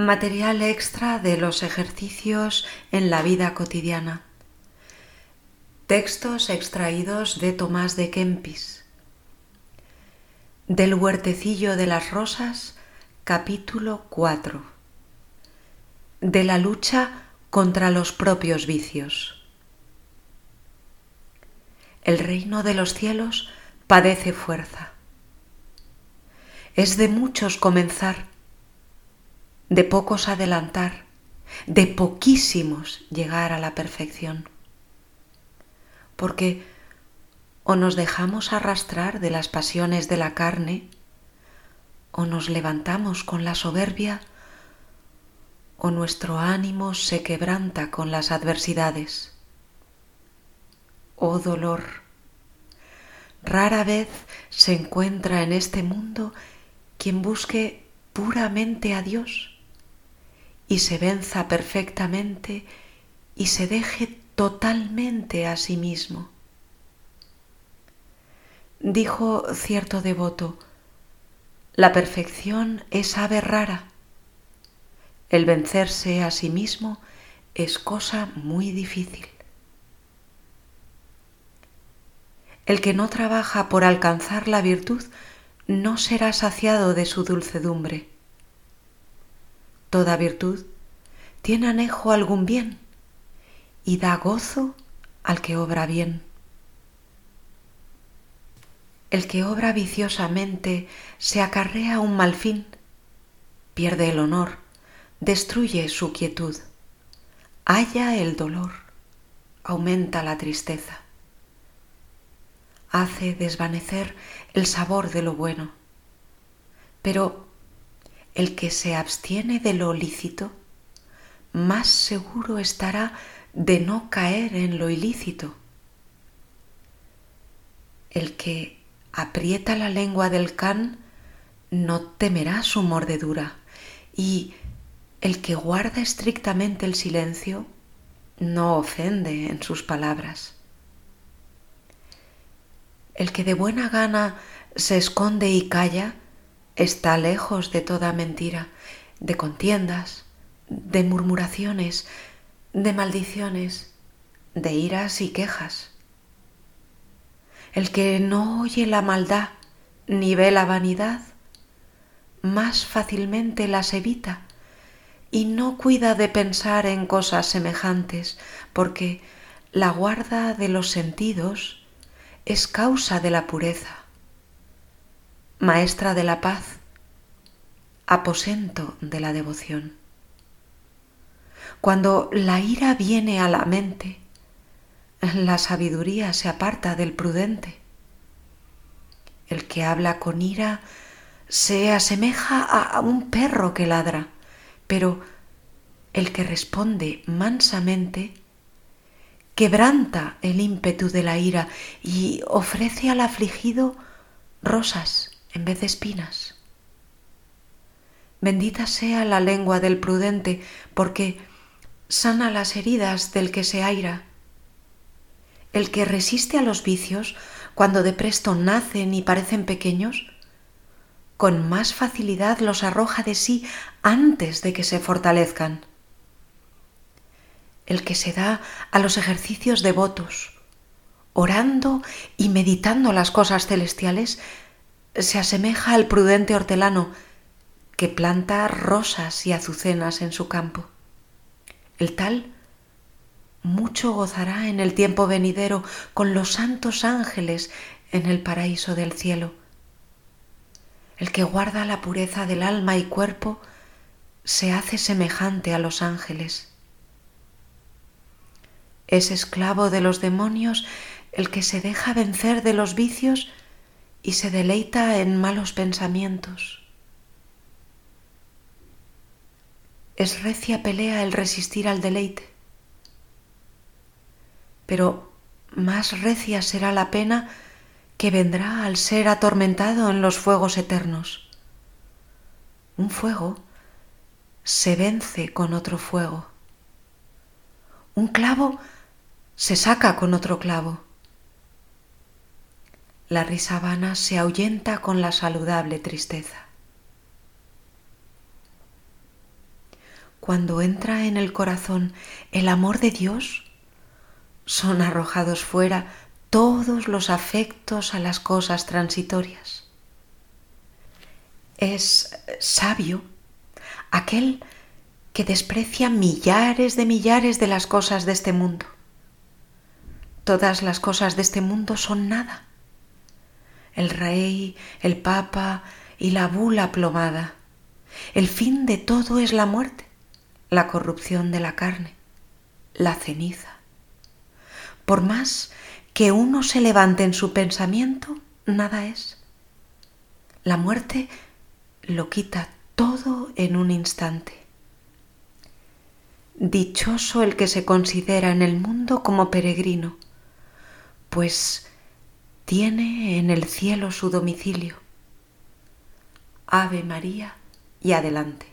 Material extra de los ejercicios en la vida cotidiana. Textos extraídos de Tomás de Kempis. Del huertecillo de las rosas, capítulo 4. De la lucha contra los propios vicios. El reino de los cielos padece fuerza. Es de muchos comenzar de pocos adelantar, de poquísimos llegar a la perfección. Porque o nos dejamos arrastrar de las pasiones de la carne, o nos levantamos con la soberbia, o nuestro ánimo se quebranta con las adversidades. Oh dolor, rara vez se encuentra en este mundo quien busque puramente a Dios y se venza perfectamente y se deje totalmente a sí mismo. Dijo cierto devoto, la perfección es ave rara. El vencerse a sí mismo es cosa muy difícil. El que no trabaja por alcanzar la virtud no será saciado de su dulcedumbre. Toda virtud tiene anejo algún bien y da gozo al que obra bien. El que obra viciosamente se acarrea un mal fin, pierde el honor, destruye su quietud, halla el dolor, aumenta la tristeza, hace desvanecer el sabor de lo bueno. Pero el que se abstiene de lo lícito, más seguro estará de no caer en lo ilícito. El que aprieta la lengua del can no temerá su mordedura y el que guarda estrictamente el silencio no ofende en sus palabras. El que de buena gana se esconde y calla está lejos de toda mentira, de contiendas, de murmuraciones, de maldiciones, de iras y quejas. El que no oye la maldad ni ve la vanidad, más fácilmente las evita y no cuida de pensar en cosas semejantes, porque la guarda de los sentidos es causa de la pureza maestra de la paz, aposento de la devoción. Cuando la ira viene a la mente, la sabiduría se aparta del prudente. El que habla con ira se asemeja a un perro que ladra, pero el que responde mansamente quebranta el ímpetu de la ira y ofrece al afligido rosas en vez de espinas. Bendita sea la lengua del prudente, porque sana las heridas del que se aira. El que resiste a los vicios, cuando de presto nacen y parecen pequeños, con más facilidad los arroja de sí antes de que se fortalezcan. El que se da a los ejercicios devotos, orando y meditando las cosas celestiales, se asemeja al prudente hortelano que planta rosas y azucenas en su campo. El tal mucho gozará en el tiempo venidero con los santos ángeles en el paraíso del cielo. El que guarda la pureza del alma y cuerpo se hace semejante a los ángeles. Es esclavo de los demonios el que se deja vencer de los vicios y se deleita en malos pensamientos. Es recia pelea el resistir al deleite, pero más recia será la pena que vendrá al ser atormentado en los fuegos eternos. Un fuego se vence con otro fuego. Un clavo se saca con otro clavo la risa vana se ahuyenta con la saludable tristeza. cuando entra en el corazón el amor de Dios, son arrojados fuera todos los afectos a las cosas transitorias. Es sabio aquel que desprecia millares de millares de las cosas de este mundo. Todas las cosas de este mundo son nada. El rey, el papa y la bula plomada. El fin de todo es la muerte, la corrupción de la carne, la ceniza. Por más que uno se levante en su pensamiento, nada es. La muerte lo quita todo en un instante. Dichoso el que se considera en el mundo como peregrino, pues tiene en el cielo su domicilio. Ave María y adelante.